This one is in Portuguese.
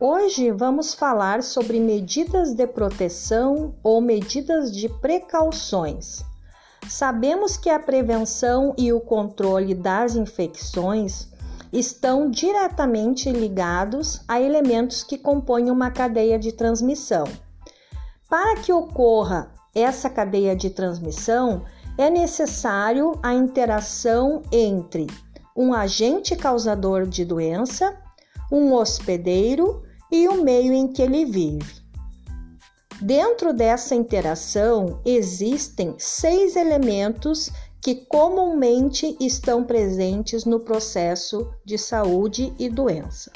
Hoje vamos falar sobre medidas de proteção ou medidas de precauções. Sabemos que a prevenção e o controle das infecções estão diretamente ligados a elementos que compõem uma cadeia de transmissão. Para que ocorra essa cadeia de transmissão, é necessário a interação entre um agente causador de doença, um hospedeiro e o meio em que ele vive. Dentro dessa interação existem seis elementos que comumente estão presentes no processo de saúde e doença.